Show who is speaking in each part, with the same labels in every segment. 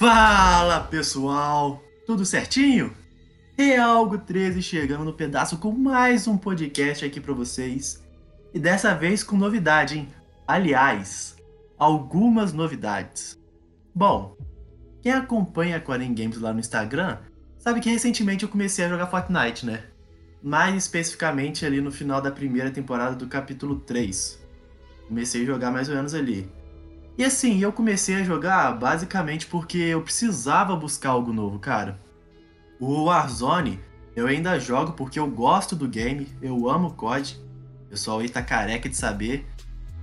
Speaker 1: Fala pessoal, tudo certinho? Realgo 13 chegando no pedaço com mais um podcast aqui para vocês. E dessa vez com novidade, hein? Aliás, algumas novidades. Bom, quem acompanha a Quarem Games lá no Instagram sabe que recentemente eu comecei a jogar Fortnite, né? Mais especificamente ali no final da primeira temporada do capítulo 3. Comecei a jogar mais ou menos ali. E assim, eu comecei a jogar basicamente porque eu precisava buscar algo novo, cara. O Warzone eu ainda jogo porque eu gosto do game, eu amo o COD. O pessoal aí tá careca de saber.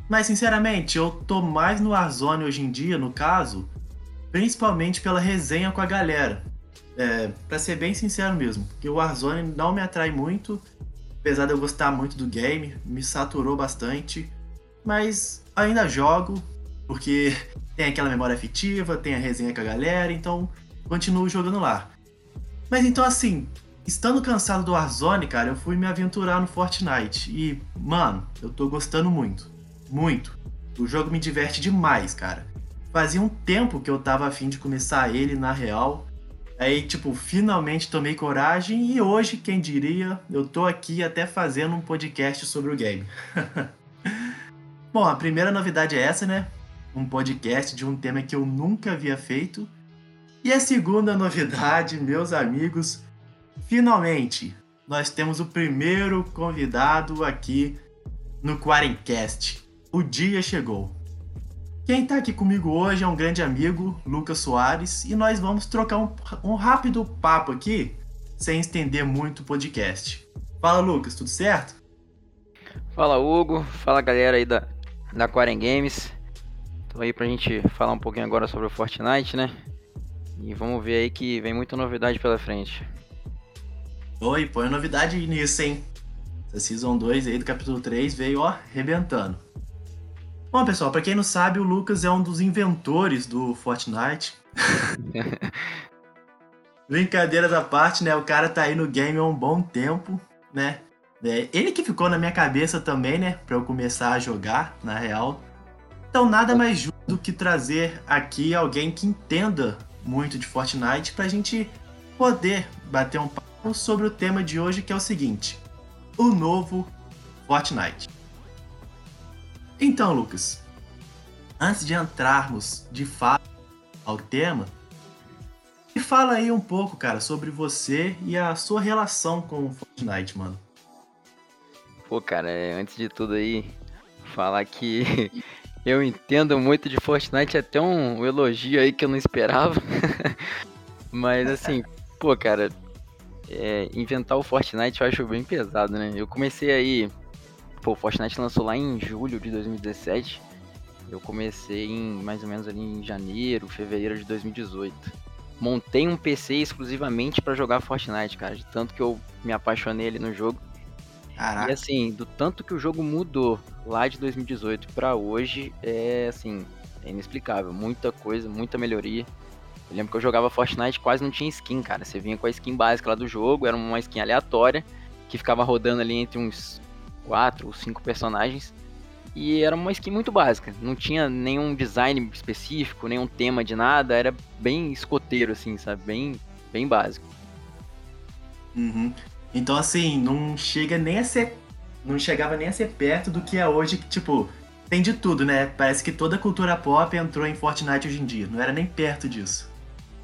Speaker 1: Mas sinceramente, eu tô mais no Warzone hoje em dia, no caso, principalmente pela resenha com a galera. É, pra ser bem sincero mesmo, porque o Warzone não me atrai muito, apesar de eu gostar muito do game, me saturou bastante, mas ainda jogo, porque tem aquela memória afetiva, tem a resenha com a galera, então continuo jogando lá. Mas então assim, estando cansado do Warzone, cara, eu fui me aventurar no Fortnite e, mano, eu tô gostando muito. Muito. O jogo me diverte demais, cara. Fazia um tempo que eu tava afim de começar ele na real. Aí, tipo, finalmente tomei coragem e hoje, quem diria, eu tô aqui até fazendo um podcast sobre o game. Bom, a primeira novidade é essa, né? Um podcast de um tema que eu nunca havia feito. E a segunda novidade, meus amigos, finalmente nós temos o primeiro convidado aqui no Quarencast. O dia chegou. Quem está aqui comigo hoje é um grande amigo, Lucas Soares, e nós vamos trocar um, um rápido papo aqui, sem estender muito o podcast. Fala, Lucas, tudo certo?
Speaker 2: Fala, Hugo. Fala, galera aí da, da Quaren Games. Tô aí pra gente falar um pouquinho agora sobre o Fortnite, né? E vamos ver aí que vem muita novidade pela frente.
Speaker 1: Oi, põe novidade nisso, hein? Essa Season 2 aí do capítulo 3 veio, ó, arrebentando. Bom, pessoal, para quem não sabe, o Lucas é um dos inventores do Fortnite. Brincadeiras à parte, né? O cara tá aí no game há um bom tempo, né? É, ele que ficou na minha cabeça também, né? Pra eu começar a jogar, na real. Então, nada mais justo do que trazer aqui alguém que entenda muito de Fortnite para a gente poder bater um papo sobre o tema de hoje, que é o seguinte: o novo Fortnite. Então, Lucas, antes de entrarmos de fato ao tema, me fala aí um pouco, cara, sobre você e a sua relação com o Fortnite, mano.
Speaker 2: Pô, cara, é, antes de tudo aí, falar que Eu entendo muito de Fortnite, é até um elogio aí que eu não esperava. Mas assim, pô, cara, é, inventar o Fortnite eu acho bem pesado, né? Eu comecei aí. Pô, o Fortnite lançou lá em julho de 2017. Eu comecei em mais ou menos ali em janeiro, fevereiro de 2018. Montei um PC exclusivamente para jogar Fortnite, cara. De tanto que eu me apaixonei ali no jogo. Caraca. E assim, do tanto que o jogo mudou lá de 2018 para hoje, é assim, é inexplicável. Muita coisa, muita melhoria. Eu lembro que eu jogava Fortnite quase não tinha skin, cara. Você vinha com a skin básica lá do jogo, era uma skin aleatória, que ficava rodando ali entre uns 4 ou 5 personagens. E era uma skin muito básica, não tinha nenhum design específico, nenhum tema de nada, era bem escoteiro, assim, sabe? Bem, bem básico.
Speaker 1: Uhum. Então, assim, não chega nem a ser. Não chegava nem a ser perto do que é hoje, que, tipo, tem de tudo, né? Parece que toda a cultura pop entrou em Fortnite hoje em dia. Não era nem perto disso.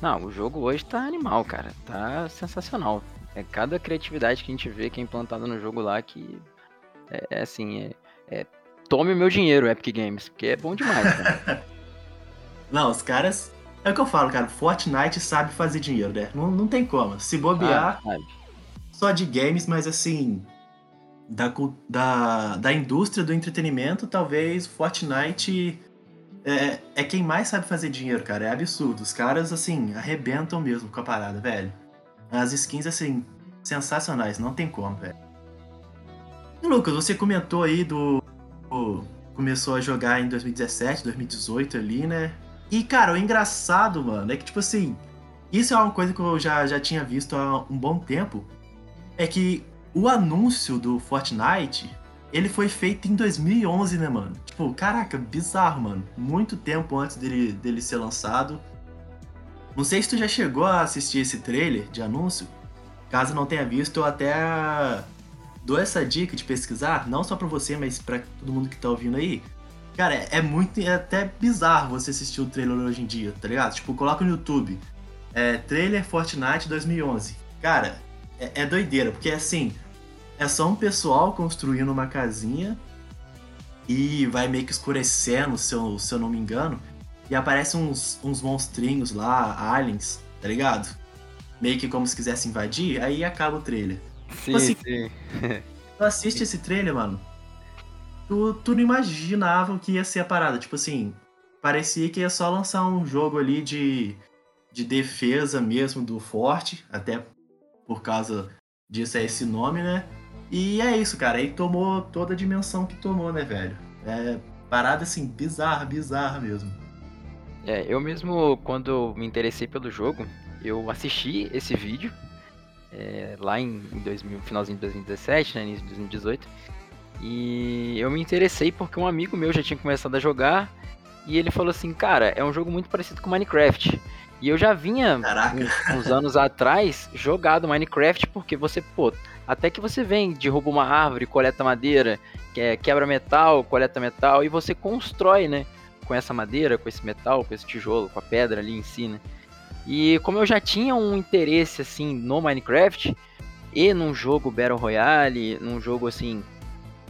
Speaker 2: Não, o jogo hoje tá animal, cara. Tá sensacional. É cada criatividade que a gente vê que é implantada no jogo lá que. É, é assim, é, é, Tome o meu dinheiro, Epic Games, porque é bom demais, cara.
Speaker 1: não, os caras. É o que eu falo, cara. Fortnite sabe fazer dinheiro, né? Não, não tem como. Se bobear. Ah, só de games, mas assim, da, da, da indústria do entretenimento, talvez Fortnite é, é quem mais sabe fazer dinheiro, cara. É absurdo. Os caras, assim, arrebentam mesmo com a parada, velho. As skins, assim, sensacionais, não tem como, velho. Lucas, você comentou aí do, do. Começou a jogar em 2017, 2018 ali, né? E, cara, o engraçado, mano, é que, tipo assim, isso é uma coisa que eu já, já tinha visto há um bom tempo é que o anúncio do Fortnite, ele foi feito em 2011, né, mano? Tipo, caraca, bizarro, mano. Muito tempo antes dele, dele ser lançado. Não sei se tu já chegou a assistir esse trailer de anúncio. Caso não tenha visto, eu até dou essa dica de pesquisar, não só pra você, mas pra todo mundo que tá ouvindo aí. Cara, é muito. É até bizarro você assistir o trailer hoje em dia, tá ligado? Tipo, coloca no YouTube. É, trailer Fortnite 2011. Cara, é, é doideira, porque assim. É só um pessoal construindo uma casinha e vai meio que escurecendo, se eu, se eu não me engano. E aparecem uns, uns monstrinhos lá, aliens, tá ligado? Meio que como se quisesse invadir, aí acaba o trailer.
Speaker 2: Sim,
Speaker 1: Tipo assim,
Speaker 2: sim.
Speaker 1: Tu assiste esse trailer, mano. Tu, tu não imaginava o que ia ser a parada. Tipo assim, parecia que ia só lançar um jogo ali de, de defesa mesmo do Forte, até por causa disso é esse nome, né? E é isso, cara. Aí tomou toda a dimensão que tomou, né, velho? É parada assim, bizarra, bizarra mesmo.
Speaker 2: É, eu mesmo, quando me interessei pelo jogo, eu assisti esse vídeo é, lá em, em 2000, finalzinho de 2017, né, início de 2018. E eu me interessei porque um amigo meu já tinha começado a jogar e ele falou assim, cara, é um jogo muito parecido com Minecraft. E eu já vinha uns, anos atrás jogado Minecraft porque você, pô, até que você vem, derruba uma árvore, coleta madeira, que- quebra metal, coleta metal e você constrói, né? Com essa madeira, com esse metal, com esse tijolo, com a pedra ali em si, né? E como eu já tinha um interesse assim no Minecraft e num jogo Battle Royale, num jogo assim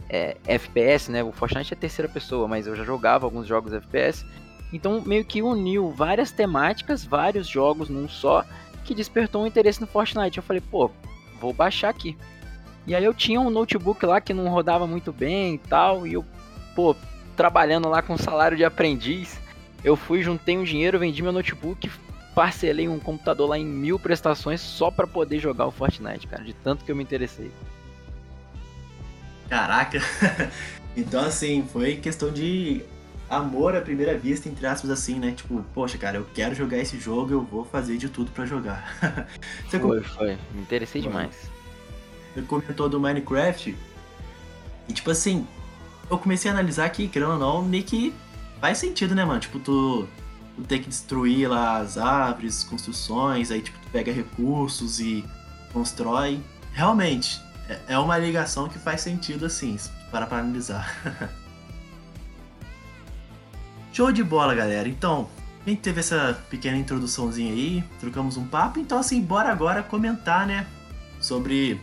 Speaker 2: é, FPS, né? O Fortnite é terceira pessoa, mas eu já jogava alguns jogos FPS. Então meio que uniu várias temáticas, vários jogos num só, que despertou um interesse no Fortnite. Eu falei, pô, vou baixar aqui. E aí eu tinha um notebook lá que não rodava muito bem e tal, e eu, pô, trabalhando lá com salário de aprendiz, eu fui, juntei um dinheiro, vendi meu notebook, parcelei um computador lá em mil prestações só pra poder jogar o Fortnite, cara, de tanto que eu me interessei.
Speaker 1: Caraca. então, assim, foi questão de amor à primeira vista, entre aspas, assim, né? Tipo, poxa, cara, eu quero jogar esse jogo, eu vou fazer de tudo pra jogar. Você
Speaker 2: Foi, foi, me interessei
Speaker 1: Foi.
Speaker 2: demais.
Speaker 1: Você comentou do Minecraft. E tipo assim, eu comecei a analisar que, querendo ou não, meio que faz sentido, né, mano? Tipo, tu, tu ter que destruir lá as árvores, construções, aí tipo, tu pega recursos e constrói. Realmente, é- é uma ligação que faz sentido assim, pra analisar. Show de bola, galera. Então, a gente teve essa pequena introduçãozinha aí, trocamos um papo, então assim, bora agora comentar, né, sobre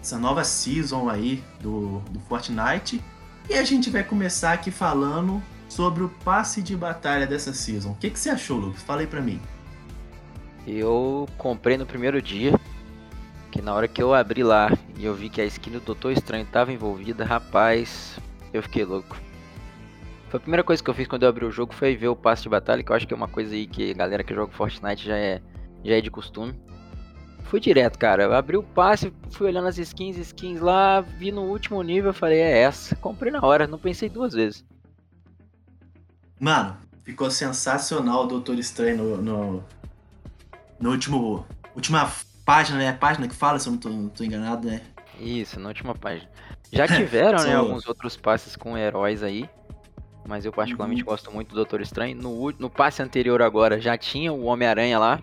Speaker 1: essa nova season aí do, do Fortnite. E a gente vai começar aqui falando sobre o passe de batalha dessa season. O que, que você achou, Lucas? Fala aí pra mim.
Speaker 2: Eu comprei no primeiro dia, que na hora que eu abri lá e eu vi que a skin do Doutor Estranho tava envolvida, rapaz, eu fiquei louco. Foi a primeira coisa que eu fiz quando eu abri o jogo foi ver o passe de batalha, que eu acho que é uma coisa aí que a galera que joga Fortnite já é, já é de costume. Fui direto, cara. Eu abri o passe, fui olhando as skins, skins lá, vi no último nível, falei, é essa. Comprei na hora, não pensei duas vezes.
Speaker 1: Mano, ficou sensacional o Doutor Estranho no, no, no último. Última página, né? Página que fala, se eu não tô, não tô enganado, né?
Speaker 2: Isso, na última página. Já tiveram, né, alguns outros passes com heróis aí. Mas eu particularmente gosto muito do Doutor Estranho. No, no passe anterior agora já tinha o Homem-Aranha lá.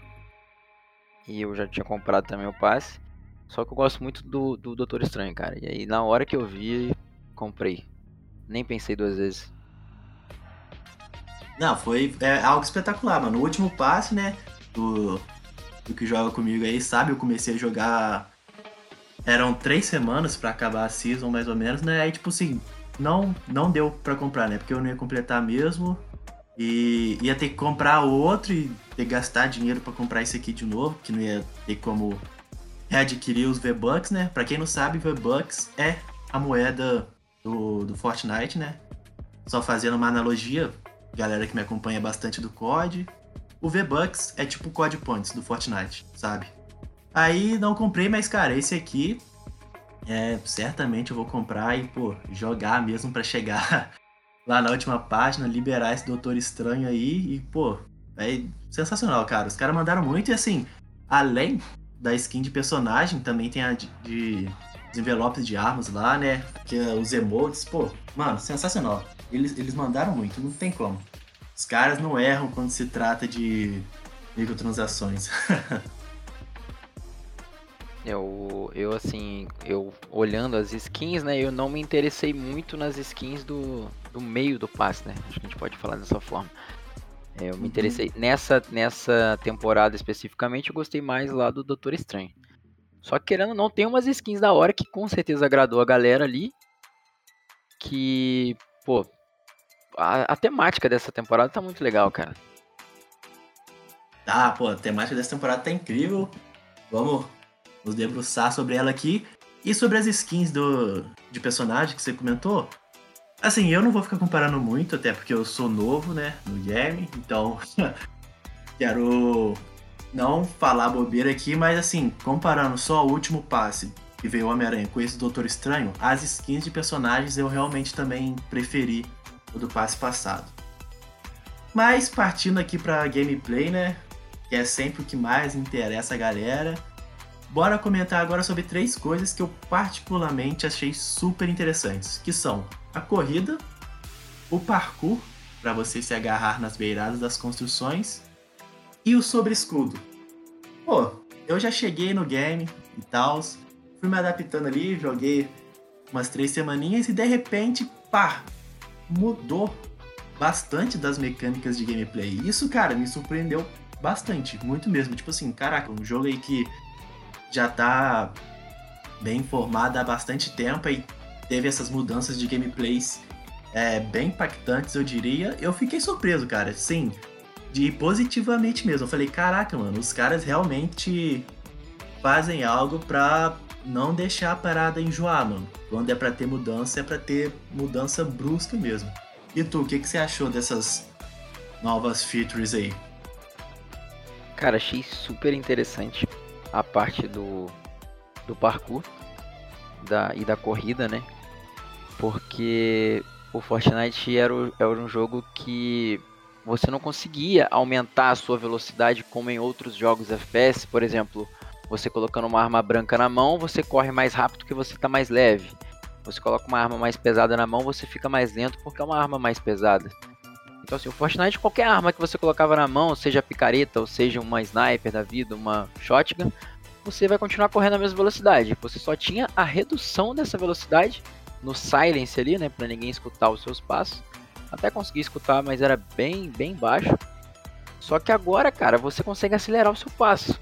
Speaker 2: E eu já tinha comprado também o passe. Só que eu gosto muito do, do Doutor Estranho, cara. E aí na hora que eu vi, comprei. Nem pensei duas vezes.
Speaker 1: Não, foi é, algo espetacular, mano. O último passe, né? Do, do que joga comigo aí, sabe? Eu comecei a jogar. Eram três semanas pra acabar a season, mais ou menos, né? Aí, tipo assim, não, não deu pra comprar, né? Porque eu não ia completar mesmo. E ia ter que comprar outro e ter que gastar dinheiro pra comprar esse aqui de novo, que não ia ter como readquirir os V-Bucks, né? Pra quem não sabe, V-Bucks é a moeda do, do Fortnite, né? Só fazendo uma analogia, galera que me acompanha bastante do COD, o V-Bucks é tipo o COD Points do Fortnite, sabe? Aí não comprei, mas cara, esse aqui é certamente eu vou comprar e pô, jogar mesmo pra chegar lá na última página, liberar esse Doutor Estranho aí e pô, é sensacional, cara. Os caras mandaram muito e assim, além da skin de personagem, também tem a de, de envelopes de armas lá, né? Que é os emotes, pô, mano, sensacional. Eles, eles mandaram muito, não tem como. Os caras não erram quando se trata de microtransações.
Speaker 2: Eu, eu assim, eu olhando as skins, né, eu não me interessei muito nas skins do, do meio do passe, né? Acho que a gente pode falar dessa forma. É, eu me uhum. interessei nessa nessa temporada especificamente, eu gostei mais lá do Doutor Estranho. Só que querendo não, tem umas skins da hora que com certeza agradou a galera ali. Que, pô, a, a temática dessa temporada tá muito legal, cara.
Speaker 1: Tá, pô, a temática dessa temporada tá incrível. Vamos nos debruçar sobre ela aqui. E sobre as skins do, de personagem que você comentou. Assim, eu não vou ficar comparando muito, até porque eu sou novo, né, no game, então quero não falar bobeira aqui, mas assim, comparando só o último passe que veio Homem-Aranha com esse Doutor Estranho, as skins de personagens eu realmente também preferi o do passe passado. Mas partindo aqui pra gameplay, né, que é sempre o que mais interessa a galera, Bora comentar agora sobre três coisas que eu particularmente achei super interessantes, que são a corrida, o parkour, para você se agarrar nas beiradas das construções, e o sobre escudo. Pô, eu já cheguei no game e tal, fui me adaptando ali, joguei umas três semaninhas e de repente, pá, mudou bastante das mecânicas de gameplay. Isso, cara, me surpreendeu bastante, muito mesmo. Tipo assim, caraca, um jogo aí que já tá bem formada há bastante tempo e teve essas mudanças de gameplays é, bem impactantes, eu diria. Eu fiquei surpreso, cara, sim, de positivamente mesmo. Eu falei, caraca, mano, os caras realmente fazem algo pra não deixar a parada enjoar, mano. Quando é pra ter mudança, é pra ter mudança brusca mesmo. E tu, o que, que você achou dessas novas features aí?
Speaker 2: Cara, achei super interessante a parte do, do parkour da, e da corrida, né? Porque o Fortnite era, o, era um jogo que você não conseguia aumentar a sua velocidade como em outros jogos FPS, por exemplo, você colocando uma arma branca na mão, você corre mais rápido que você está mais leve. Você coloca uma arma mais pesada na mão, você fica mais lento porque é uma arma mais pesada. Então assim, o Fortnite, qualquer arma que você colocava na mão, seja picareta, ou seja uma sniper da vida, uma shotgun, você vai continuar correndo a mesma velocidade. Você só tinha a redução dessa velocidade no silence ali, né, para ninguém escutar os seus passos. Até conseguir escutar, mas era bem, bem baixo. Só que agora, cara, você consegue acelerar o seu passo.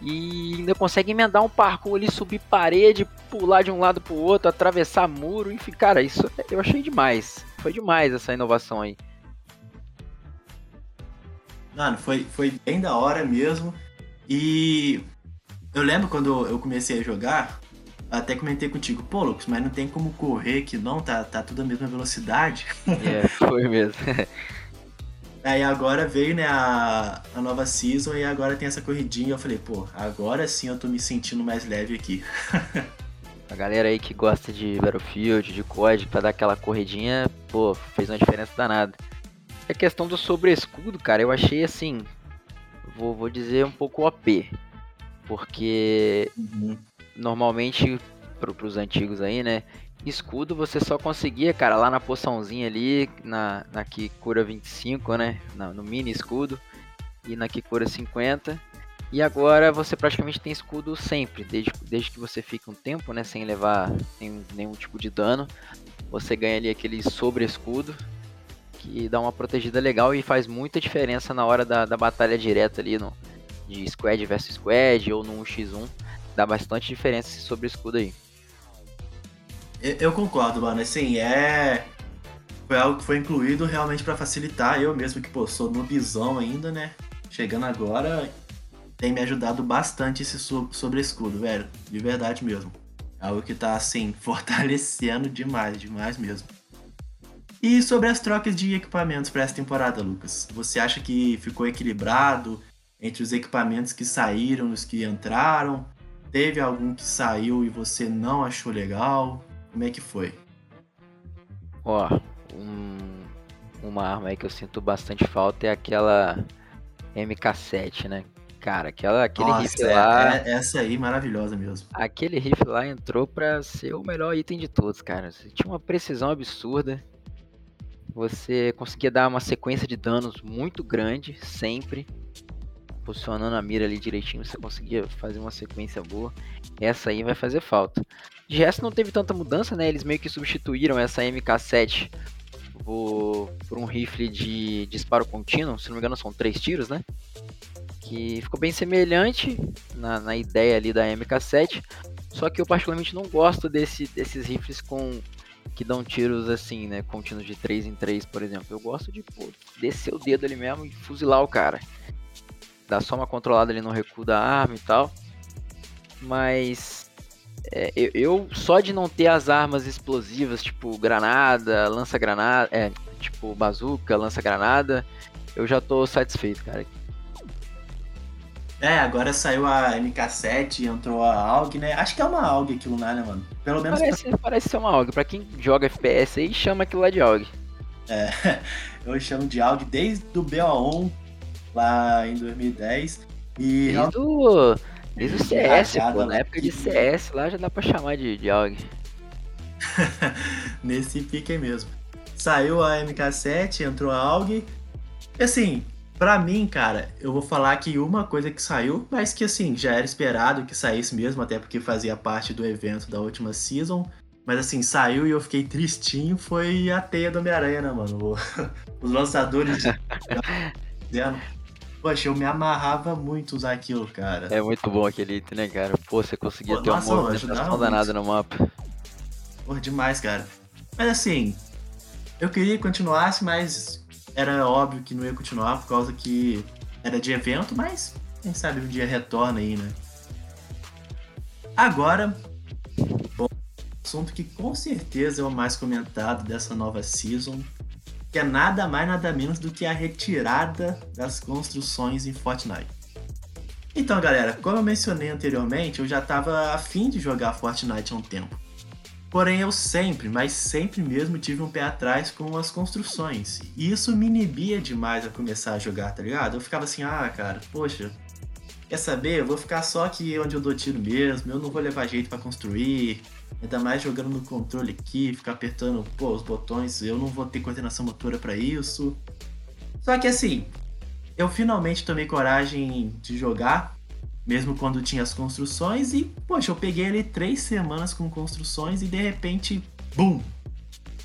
Speaker 2: E ainda consegue emendar um parkour ali, subir parede, pular de um lado pro outro, atravessar muro, enfim, cara, isso eu achei demais. Foi demais essa inovação aí.
Speaker 1: Mano, foi, foi bem da hora mesmo. E eu lembro quando eu comecei a jogar, até comentei contigo, pô, Lucas, mas não tem como correr que não, tá, tá tudo a mesma velocidade.
Speaker 2: É, foi mesmo.
Speaker 1: Aí agora veio, né, a, a nova season e agora tem essa corridinha. Eu falei, pô, agora sim eu tô me sentindo mais leve aqui.
Speaker 2: a galera aí que gosta de Battlefield, de COD, pra dar aquela corridinha, pô, fez uma diferença danada. A questão do sobre-escudo, cara, eu achei assim. Vou, vou dizer um pouco OP. Porque uhum. normalmente, pro, pros antigos aí, né? Escudo você só conseguia, cara, lá na poçãozinha ali, na, na que cura 25, né? Na, no mini escudo. E na que cura 50. E agora você praticamente tem escudo sempre, desde, desde que você fica um tempo, né? Sem levar nenhum, nenhum tipo de dano. Você ganha ali aquele sobre escudo que dá uma protegida legal e faz muita diferença na hora da, da batalha direta ali, no, de squad versus squad ou no 1x1. Dá bastante diferença sobre escudo aí.
Speaker 1: Eu, eu concordo, mano. Assim, é. Foi algo que foi incluído realmente para facilitar. Eu mesmo, que pô, sou noobzão ainda, né? Chegando agora, tem me ajudado bastante esse sobre escudo, velho. De verdade mesmo. É algo que tá, assim, fortalecendo demais, demais mesmo. E sobre as trocas de equipamentos para essa temporada, Lucas? Você acha que ficou equilibrado entre os equipamentos que saíram e os que entraram? Teve algum que saiu e você não achou legal? Como é que foi?
Speaker 2: Ó, um, uma arma aí que eu sinto bastante falta é aquela MK7, né? Cara, aquela, aquele Nossa, rifle lá.
Speaker 1: É, essa aí maravilhosa mesmo.
Speaker 2: Aquele rifle lá entrou pra ser o melhor item de todos, cara. Tinha uma precisão absurda. Você conseguia dar uma sequência de danos muito grande, sempre. posicionando a mira ali direitinho, você conseguia fazer uma sequência boa. Essa aí vai fazer falta. De resto não teve tanta mudança, né? Eles meio que substituíram essa MK7 por, por um rifle de disparo contínuo, se não me engano são três tiros, né? Que ficou bem semelhante na, na ideia ali da MK7, só que eu particularmente não gosto desse, desses rifles com que dão tiros assim, né, contínuos de 3 em 3, por exemplo. Eu gosto de pô, descer o dedo ali mesmo e fuzilar o cara. Dá só uma controlada ali no recuo da arma e tal. Mas é, eu, eu, só de não ter as armas explosivas, tipo granada, lança-granada, é, tipo bazuca, lança-granada, eu já tô satisfeito, cara.
Speaker 1: É, agora saiu a MK7 entrou a AUG, né? Acho que é uma AUG aquilo lá, né, mano?
Speaker 2: Pelo menos. Parece, pra... parece ser uma AUG. Pra quem joga FPS aí, chama aquilo lá de AUG.
Speaker 1: É, eu chamo de AUG desde o BO1, lá em 2010. E.
Speaker 2: Desde o. Desde o CS, pô. Na época de CS lá já dá pra chamar de, de AUG.
Speaker 1: Nesse pique aí mesmo. Saiu a MK7, entrou a AUG. Assim, Pra mim, cara, eu vou falar que uma coisa que saiu, mas que assim, já era esperado que saísse mesmo, até porque fazia parte do evento da última season. Mas assim, saiu e eu fiquei tristinho, foi a teia do Homem-Aranha, né, mano? Os lançadores dizendo. Poxa, eu me amarrava muito usar aquilo, cara.
Speaker 2: É muito bom aquele item, né, cara? Pô, você conseguia Pô, ter nossa, uma movimentação danada no mapa.
Speaker 1: Pô, demais, cara. Mas assim, eu queria que continuasse, mas era óbvio que não ia continuar por causa que era de evento, mas quem sabe um dia retorna aí, né? Agora, bom, assunto que com certeza é o mais comentado dessa nova season, que é nada mais nada menos do que a retirada das construções em Fortnite. Então, galera, como eu mencionei anteriormente, eu já estava afim de jogar Fortnite há um tempo. Porém, eu sempre, mas sempre mesmo tive um pé atrás com as construções. E isso me inibia demais a começar a jogar, tá ligado? Eu ficava assim, ah, cara, poxa, quer saber? Eu vou ficar só aqui onde eu dou tiro mesmo, eu não vou levar jeito para construir. Ainda mais jogando no controle aqui, ficar apertando pô, os botões, eu não vou ter coordenação motora para isso. Só que assim, eu finalmente tomei coragem de jogar mesmo quando tinha as construções, e, poxa, eu peguei ali três semanas com construções e de repente, BUM!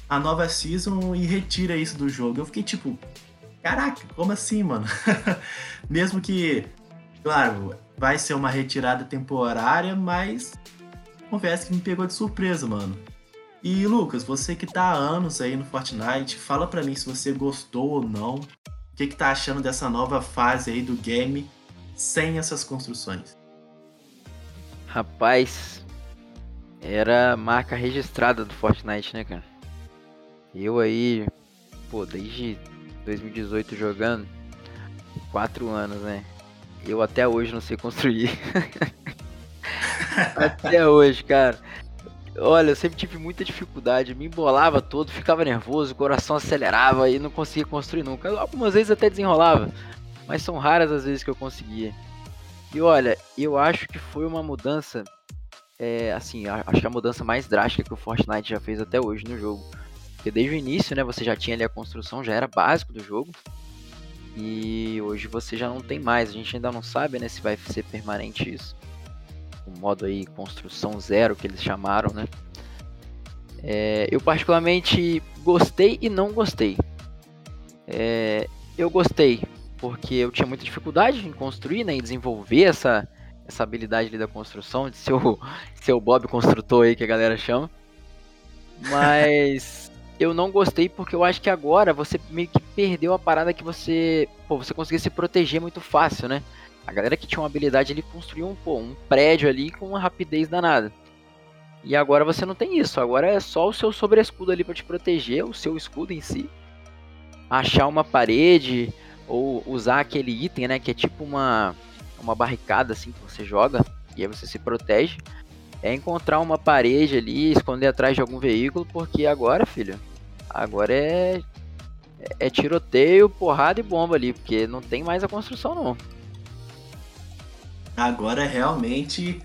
Speaker 1: A nova season e retira isso do jogo. Eu fiquei tipo, caraca, como assim, mano? mesmo que, claro, vai ser uma retirada temporária, mas confesso que me pegou de surpresa, mano. E Lucas, você que tá há anos aí no Fortnite, fala pra mim se você gostou ou não. O que, que tá achando dessa nova fase aí do game sem essas construções?
Speaker 2: Rapaz, era marca registrada do Fortnite, né, cara? Eu aí, pô, desde 2018 jogando, quatro anos, né? Eu até hoje não sei construir. até hoje, cara. Olha, eu sempre tive muita dificuldade, me embolava todo, ficava nervoso, o coração acelerava e não conseguia construir nunca. Algumas vezes até desenrolava, mas são raras as vezes que eu conseguia. E olha, eu acho que foi uma mudança, é, assim, acho que a mudança mais drástica que o Fortnite já fez até hoje no jogo. Porque desde o início, né, você já tinha ali a construção, já era básico do jogo. E hoje você já não tem mais, a gente ainda não sabe, né, se vai ser permanente isso. O modo aí construção zero que eles chamaram, né. É, eu particularmente gostei e não gostei. É, eu gostei porque eu tinha muita dificuldade em construir, né, em desenvolver essa, essa habilidade ali da construção, de ser o, ser o Bob construtor aí que a galera chama. Mas eu não gostei porque eu acho que agora você meio que perdeu a parada que você, pô, você conseguia se proteger muito fácil, né? A galera que tinha uma habilidade ali construiu um, pô, um prédio ali com uma rapidez danada. E agora você não tem isso, agora é só o seu sobre-escudo ali para te proteger, o seu escudo em si. Achar uma parede, ou usar aquele item, né, que é tipo uma, uma barricada assim que você joga e aí você se protege. É encontrar uma parede ali, esconder atrás de algum veículo, porque agora, filho, agora é é tiroteio, porrada e bomba ali, porque não tem mais a construção não.
Speaker 1: Agora realmente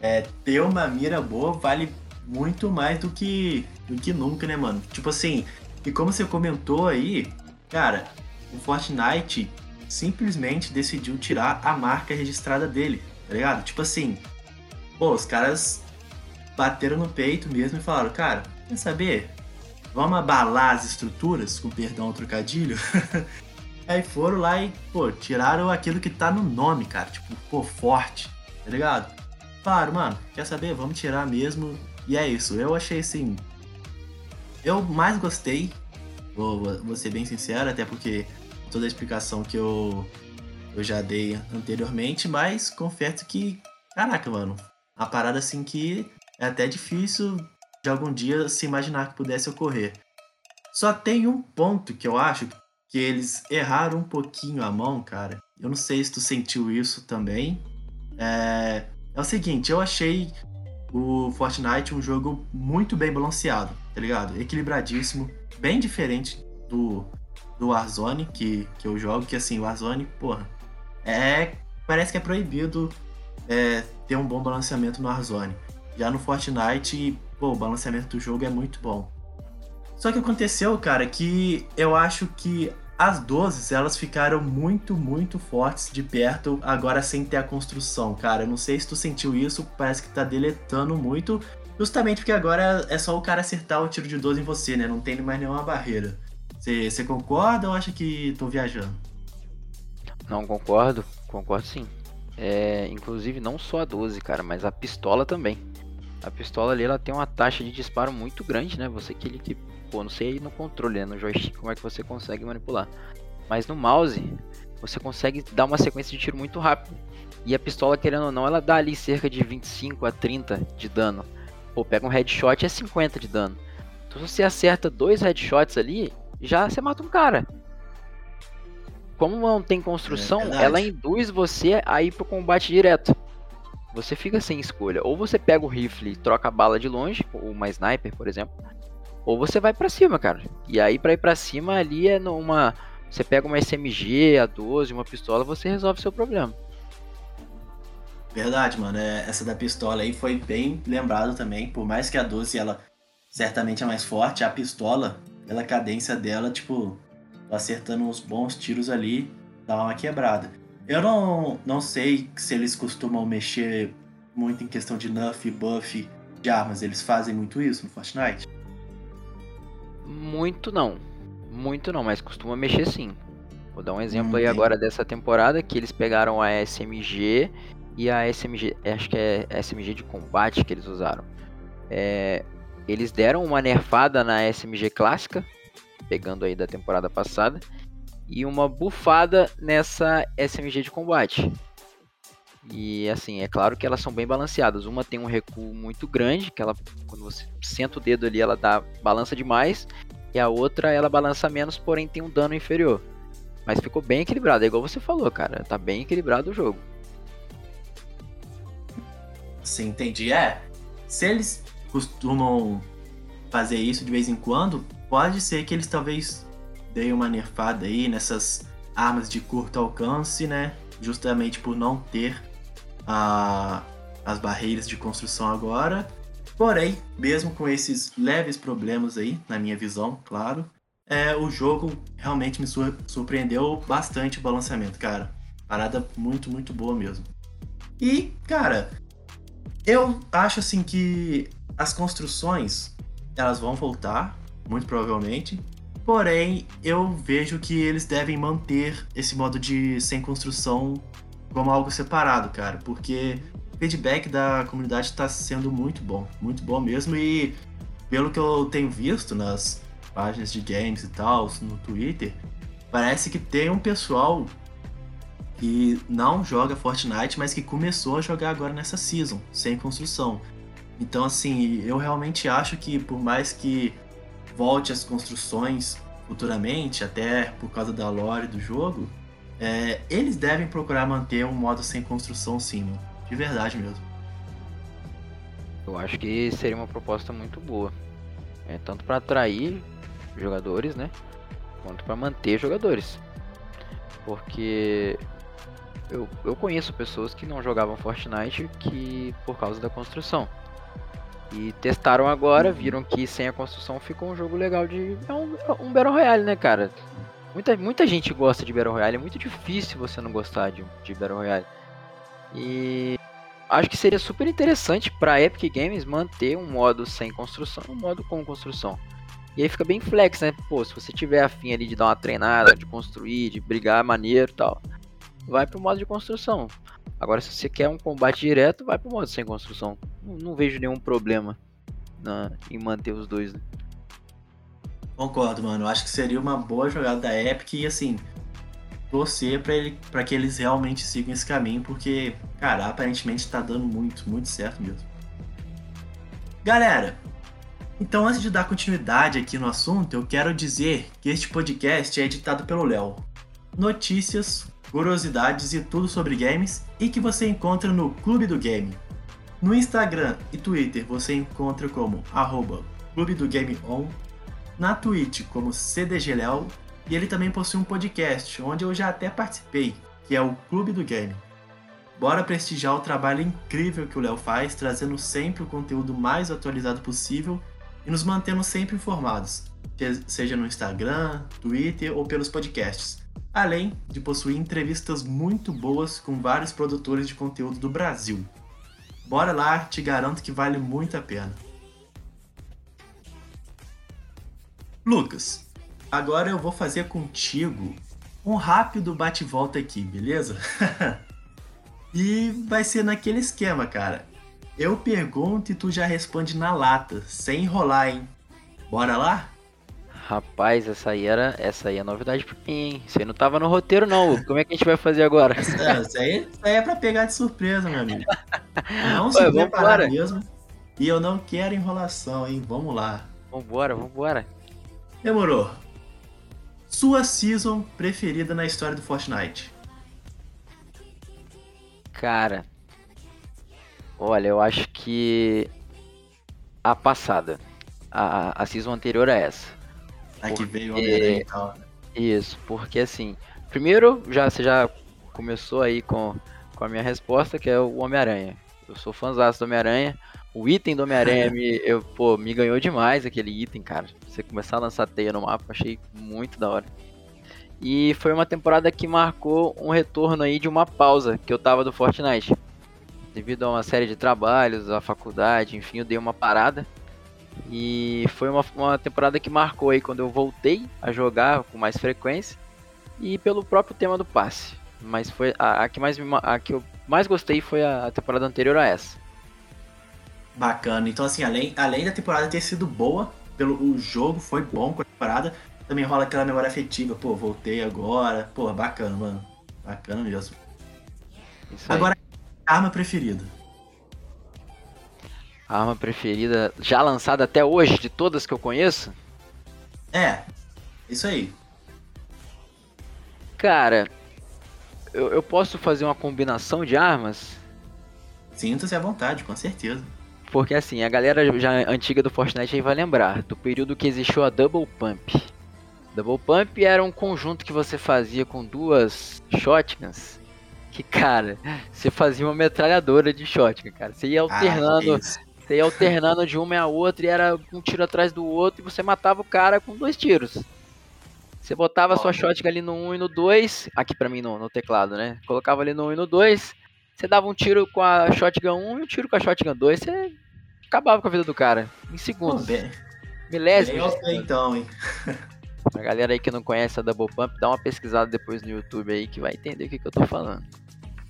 Speaker 1: é, ter uma mira boa vale muito mais do que do que nunca, né, mano? Tipo assim, e como você comentou aí, cara, o Fortnite, simplesmente decidiu tirar a marca registrada dele, tá ligado? Tipo assim, pô, os caras bateram no peito mesmo e falaram, cara, quer saber? Vamos abalar as estruturas, com perdão ao trocadilho. Aí foram lá e, pô, tiraram aquilo que tá no nome, cara. Tipo, pô, forte, tá ligado? Falaram, mano, quer saber? Vamos tirar mesmo. E é isso. Eu achei assim. Eu mais gostei, vou, vou ser bem sincero, até porque toda a explicação que eu, eu já dei anteriormente, mas confesso que, caraca, mano, uma parada assim que é até difícil de algum dia se imaginar que pudesse ocorrer. Só tem um ponto que eu acho que eles erraram um pouquinho a mão, cara. Eu não sei se tu sentiu isso também. É, é o seguinte, eu achei o Fortnite um jogo muito bem balanceado, tá ligado? Equilibradíssimo, bem diferente do, do Warzone que, que eu jogo, que assim, o Warzone, porra, é. Parece que é proibido é, ter um bom balanceamento no Warzone. Já no Fortnite, pô, o balanceamento do jogo é muito bom. Só que aconteceu, cara, que eu acho que as 12 elas ficaram muito, muito fortes de perto, agora sem ter a construção, cara. Eu não sei se tu sentiu isso, parece que tá deletando muito. Justamente porque agora é só o cara acertar o tiro de 12 em você, né? Não tem mais nenhuma barreira. Você concorda ou acha que tô viajando?
Speaker 2: Não, concordo. Concordo sim. É, inclusive não só a 12, cara, mas a pistola também. A pistola ali ela tem uma taxa de disparo muito grande, né? Você que ele que, pô, não sei aí no controle, né? no joystick como é que você consegue manipular. Mas no mouse você consegue dar uma sequência de tiro muito rápido. E a pistola, querendo ou não, ela dá ali cerca de 25 a 30 de dano. Pô, pega um headshot é 50 de dano. Então se você acerta dois headshots ali, já você mata um cara. Como não tem construção, é ela induz você a ir pro combate direto. Você fica sem escolha. Ou você pega o rifle e troca a bala de longe, ou uma sniper, por exemplo. Ou você vai para cima, cara. E aí para ir para cima ali é numa você pega uma SMG, a 12, uma pistola, você resolve seu problema.
Speaker 1: Verdade, mano. É, essa da pistola aí foi bem lembrado também. Por mais que a 12 ela certamente é mais forte, a pistola, pela cadência dela, tipo, acertando uns bons tiros ali, dá uma quebrada. Eu não, não sei se eles costumam mexer muito em questão de nuff e buff de armas. Eles fazem muito isso no Fortnite?
Speaker 2: Muito não. Muito não, mas costuma mexer sim. Vou dar um exemplo hum, aí agora dessa temporada que eles pegaram a SMG e a SMG, acho que é SMG de combate que eles usaram. É, eles deram uma nerfada na SMG clássica, pegando aí da temporada passada, e uma bufada nessa SMG de combate. E assim, é claro que elas são bem balanceadas. Uma tem um recuo muito grande, que ela quando você senta o dedo ali, ela dá balança demais, e a outra ela balança menos, porém tem um dano inferior. Mas ficou bem equilibrado, é igual você falou, cara, tá bem equilibrado o jogo.
Speaker 1: Sim, entendi. É, se eles costumam fazer isso de vez em quando, pode ser que eles talvez dei uma nerfada aí nessas armas de curto alcance, né? Justamente por não ter a, as barreiras de construção agora. Porém, mesmo com esses leves problemas aí, na minha visão, claro, é, o jogo realmente me surpreendeu bastante o balanceamento, cara. Parada muito, muito boa mesmo. E, cara, eu acho assim que as construções elas vão voltar, muito provavelmente. Porém, eu vejo que eles devem manter esse modo de sem construção como algo separado, cara, porque o feedback da comunidade está sendo muito bom, muito bom mesmo e pelo que eu tenho visto nas páginas de games e tal, no Twitter, parece que tem um pessoal que não joga Fortnite, mas que começou a jogar agora nessa season, sem construção. Então, assim, eu realmente acho que por mais que volte às construções futuramente, até por causa da lore do jogo, é, eles devem procurar manter um modo sem construção sim, mano. De verdade mesmo.
Speaker 2: Eu acho que seria uma proposta muito boa. É, tanto para atrair jogadores, né? Quanto para manter jogadores. Porque eu, eu conheço pessoas que não jogavam Fortnite que por causa da construção. E testaram agora, viram que sem a construção ficou um jogo legal de. É um, um Battle Royale, né, cara? Muita, muita gente gosta de Battle Royale, é muito difícil você não gostar de, de Battle Royale. E acho que seria super interessante para Epic Games manter um modo sem construção e um modo com construção. E aí fica bem flex, né? Pô, se você tiver afim ali de dar uma treinada, de construir, de brigar maneiro e tal, vai pro modo de construção. Agora, se você quer um combate direto, vai pro modo sem construção. Não, não vejo nenhum problema na, em manter os dois. Né?
Speaker 1: Concordo, mano. Acho que seria uma boa jogada da Epic e assim, torcer para ele, para que eles realmente sigam esse caminho, porque, cara, aparentemente tá dando muito, muito certo mesmo. Galera, então antes de dar continuidade aqui no assunto, eu quero dizer que este podcast é editado pelo Léo. Notícias, curiosidades e tudo sobre games e que você encontra no Clube do Game. No Instagram e Twitter você encontra como arroba Clube do Game On na Twitch como CDGLEL e ele também possui um podcast onde eu já até participei, que é o Clube do Game. Bora prestigiar o trabalho incrível que o Léo faz, trazendo sempre o conteúdo mais atualizado possível e nos mantendo sempre informados, seja no Instagram, Twitter ou pelos podcasts. Além de possuir entrevistas muito boas com vários produtores de conteúdo do Brasil. Bora lá, te garanto que vale muito a pena. Lucas, agora eu vou fazer contigo um rápido bate-volta aqui, beleza? e vai ser naquele esquema, cara. Eu pergunto e tu já responde na lata, sem enrolar, hein? Bora lá?
Speaker 2: Rapaz, essa aí era. Essa aí é novidade pra mim, hein? Isso aí não tava no roteiro, não. Como é que a gente vai fazer agora?
Speaker 1: É, isso, aí, isso aí é pra pegar de surpresa, meu amigo. Não se preparar mesmo. E eu não quero enrolação, hein? Vamos lá.
Speaker 2: Vambora, vambora.
Speaker 1: Demorou. Sua season preferida na história do Fortnite?
Speaker 2: Cara, olha, eu acho que a passada, a, a season anterior a essa.
Speaker 1: A que veio o Homem-Aranha e tal.
Speaker 2: Isso, porque assim, primeiro já você já começou aí com, com a minha resposta, que é o Homem-Aranha. Eu sou fãzão do Homem-Aranha. O item do Homem-Aranha me, eu, pô, me ganhou demais aquele item, cara. Você começar a lançar teia no mapa, achei muito da hora. E foi uma temporada que marcou um retorno aí de uma pausa que eu tava do Fortnite. Devido a uma série de trabalhos, a faculdade, enfim, eu dei uma parada. E foi uma, uma temporada que marcou aí quando eu voltei a jogar com mais frequência. E pelo próprio tema do passe. Mas foi a, a que mais a que eu mais gostei foi a, a temporada anterior a essa.
Speaker 1: Bacana. Então, assim, além, além da temporada ter sido boa, pelo o jogo foi bom com a temporada, também rola aquela memória afetiva. Pô, voltei agora. Pô, bacana, mano. Bacana mesmo. Agora, arma preferida.
Speaker 2: A arma preferida já lançada até hoje, de todas que eu conheço?
Speaker 1: É, isso aí.
Speaker 2: Cara, eu, eu posso fazer uma combinação de armas?
Speaker 1: Sinta-se à vontade, com certeza.
Speaker 2: Porque assim, a galera já antiga do Fortnite aí vai lembrar do período que existiu a Double Pump. Double Pump era um conjunto que você fazia com duas shotguns. Que, cara, você fazia uma metralhadora de shotgun, cara. Você ia ah, alternando. Ah, você ia alternando de uma a outra e era um tiro atrás do outro e você matava o cara com dois tiros. Você botava a sua shotgun ali no 1 e no 2, aqui pra mim no, no teclado, né? Colocava ali no 1 e no 2, você dava um tiro com a Shotgun 1 e um tiro com a Shotgun 2, você acabava com a vida do cara. Em segundos. Bem, Milésimos.
Speaker 1: Bem então, hein?
Speaker 2: A galera aí que não conhece a Double Pump, dá uma pesquisada depois no YouTube aí que vai entender o que, que eu tô falando.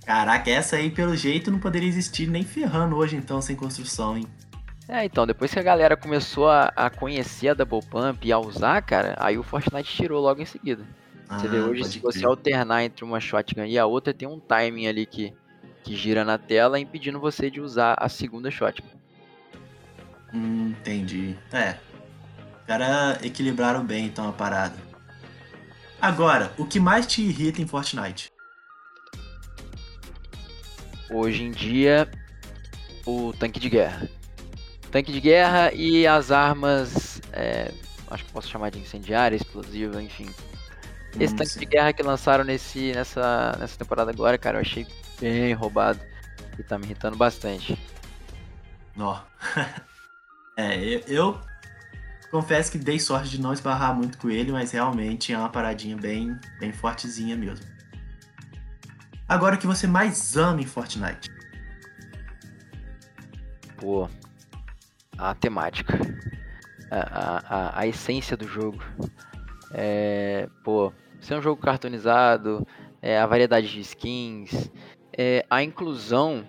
Speaker 1: Caraca, essa aí pelo jeito não poderia existir nem ferrando hoje então sem construção, hein?
Speaker 2: É, então, depois que a galera começou a, a conhecer a Double Pump e a usar, cara, aí o Fortnite tirou logo em seguida. Ah, você vê hoje, se você alternar entre uma shotgun e a outra, tem um timing ali que que gira na tela impedindo você de usar a segunda shotgun.
Speaker 1: Hum, entendi. É. Os caras equilibraram bem então a parada. Agora, o que mais te irrita em Fortnite?
Speaker 2: Hoje em dia, o tanque de guerra. Tanque de guerra e as armas, é, acho que posso chamar de incendiária, explosiva, enfim. Esse hum, tanque sim. de guerra que lançaram nesse, nessa, nessa temporada agora, cara, eu achei bem roubado e tá me irritando bastante.
Speaker 1: Ó. é, eu, confesso que dei sorte de não esbarrar muito com ele, mas realmente é uma paradinha bem, bem fortezinha mesmo. Agora o que você mais ama em Fortnite?
Speaker 2: Pô, a temática. A, a, a essência do jogo. É, pô, ser um jogo cartoonizado, é, a variedade de skins, é, a inclusão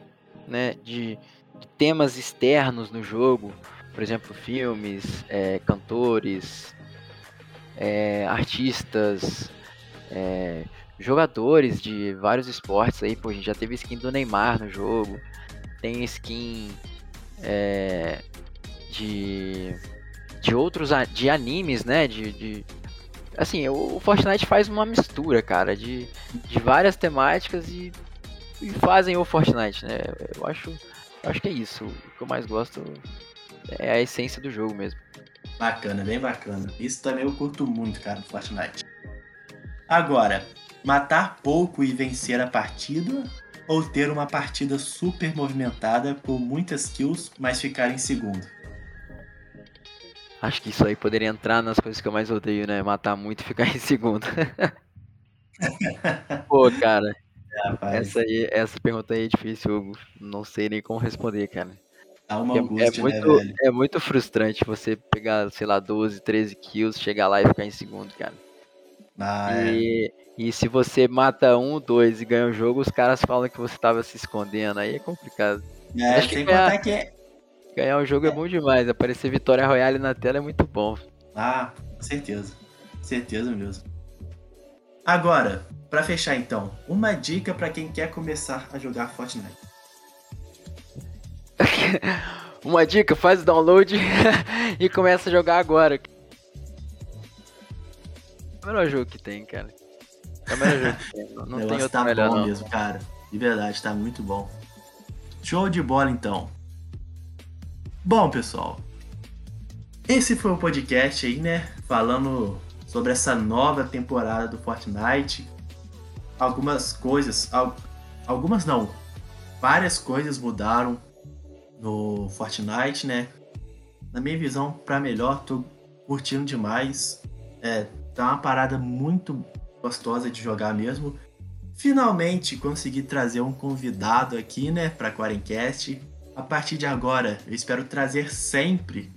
Speaker 2: né, de, de, temas externos no jogo, por exemplo, filmes, é, cantores, é, artistas, é, jogadores de vários esportes aí, pô, a gente já teve skin do Neymar no jogo, tem skin é, de de outros de animes, né, de, de assim, o Fortnite faz uma mistura, cara, de, de várias temáticas e, e fazem o Fortnite, né? Eu acho, eu acho que é isso. O que eu mais gosto é a essência do jogo mesmo.
Speaker 1: Bacana, bem bacana. Isso também eu curto muito, cara, no Fortnite. Agora, matar pouco e vencer a partida ou ter uma partida super movimentada com muitas kills, mas ficar em segundo?
Speaker 2: Acho que isso aí poderia entrar nas coisas que eu mais odeio, né? Matar muito e ficar em segundo. Pô, cara. É, essa, aí, essa pergunta aí é difícil, Hugo. Não sei nem como responder, cara.
Speaker 1: Dá uma é, angústia,
Speaker 2: é, muito, né, é muito frustrante você pegar, sei lá, 12, 13 kills, chegar lá e ficar em segundo, cara.
Speaker 1: Ah,
Speaker 2: e, é. e se você mata um, dois e ganha o jogo, os caras falam que você tava se escondendo. Aí é complicado.
Speaker 1: É, Acho que contar que é,
Speaker 2: Ganhar o jogo é bom demais. Aparecer Vitória Royale na tela é muito bom.
Speaker 1: Ah, certeza. Certeza mesmo. Agora, para fechar então, uma dica para quem quer começar a jogar Fortnite.
Speaker 2: uma dica, faz o download e começa a jogar agora. É o melhor jogo que tem, cara. É o melhor jogo que tem. Não, não tem outro
Speaker 1: tá
Speaker 2: melhor
Speaker 1: bom
Speaker 2: não.
Speaker 1: mesmo, cara. De verdade, tá muito bom. Show de bola então. Bom, pessoal, esse foi o podcast aí, né? Falando sobre essa nova temporada do Fortnite. Algumas coisas, algumas não, várias coisas mudaram no Fortnite, né? Na minha visão, para melhor, tô curtindo demais. É, tá uma parada muito gostosa de jogar mesmo. Finalmente consegui trazer um convidado aqui, né, para Quarencast. A partir de agora, eu espero trazer sempre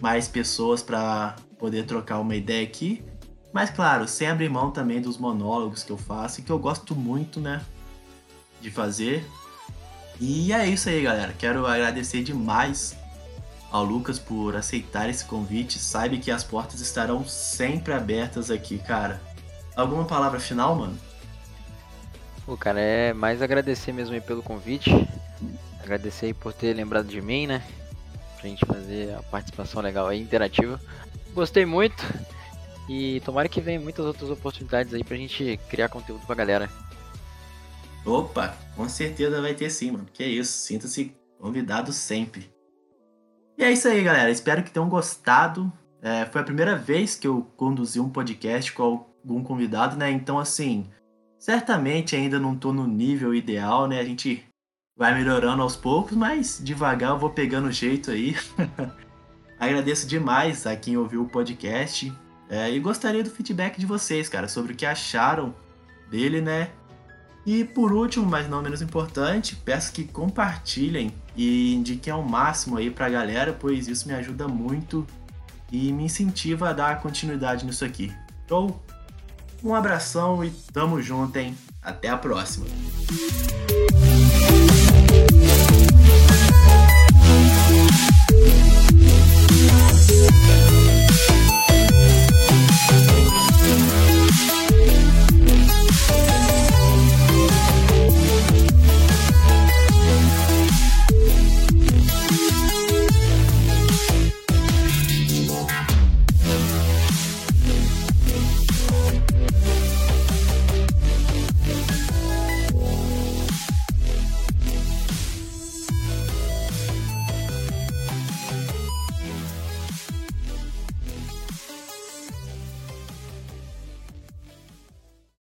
Speaker 1: mais pessoas para poder trocar uma ideia aqui. Mas claro, sem abrir mão também dos monólogos que eu faço e que eu gosto muito, né, de fazer. E é isso aí, galera. Quero agradecer demais ao Lucas por aceitar esse convite. Saiba que as portas estarão sempre abertas aqui, cara. Alguma palavra final, mano?
Speaker 2: Pô, cara, é mais agradecer mesmo aí pelo convite. Agradecer aí por ter lembrado de mim, né? Pra gente fazer a participação legal aí, interativa. Gostei muito. E tomara que venha muitas outras oportunidades aí pra gente criar conteúdo pra galera.
Speaker 1: Opa, com certeza vai ter sim, mano. Que isso, sinta-se convidado sempre. E é isso aí, galera. Espero que tenham gostado. É, foi a primeira vez que eu conduzi um podcast com algum convidado, né? Então, assim, certamente ainda não tô no nível ideal, né? A gente vai melhorando aos poucos, mas devagar eu vou pegando o jeito aí. Agradeço demais a quem ouviu o podcast é, e gostaria do feedback de vocês, cara, sobre o que acharam dele, né? E por último, mas não menos importante, peço que compartilhem e indiquem ao máximo aí pra galera, pois isso me ajuda muito e me incentiva a dar continuidade nisso aqui. Show? Um abração e tamo junto, hein? Até a próxima!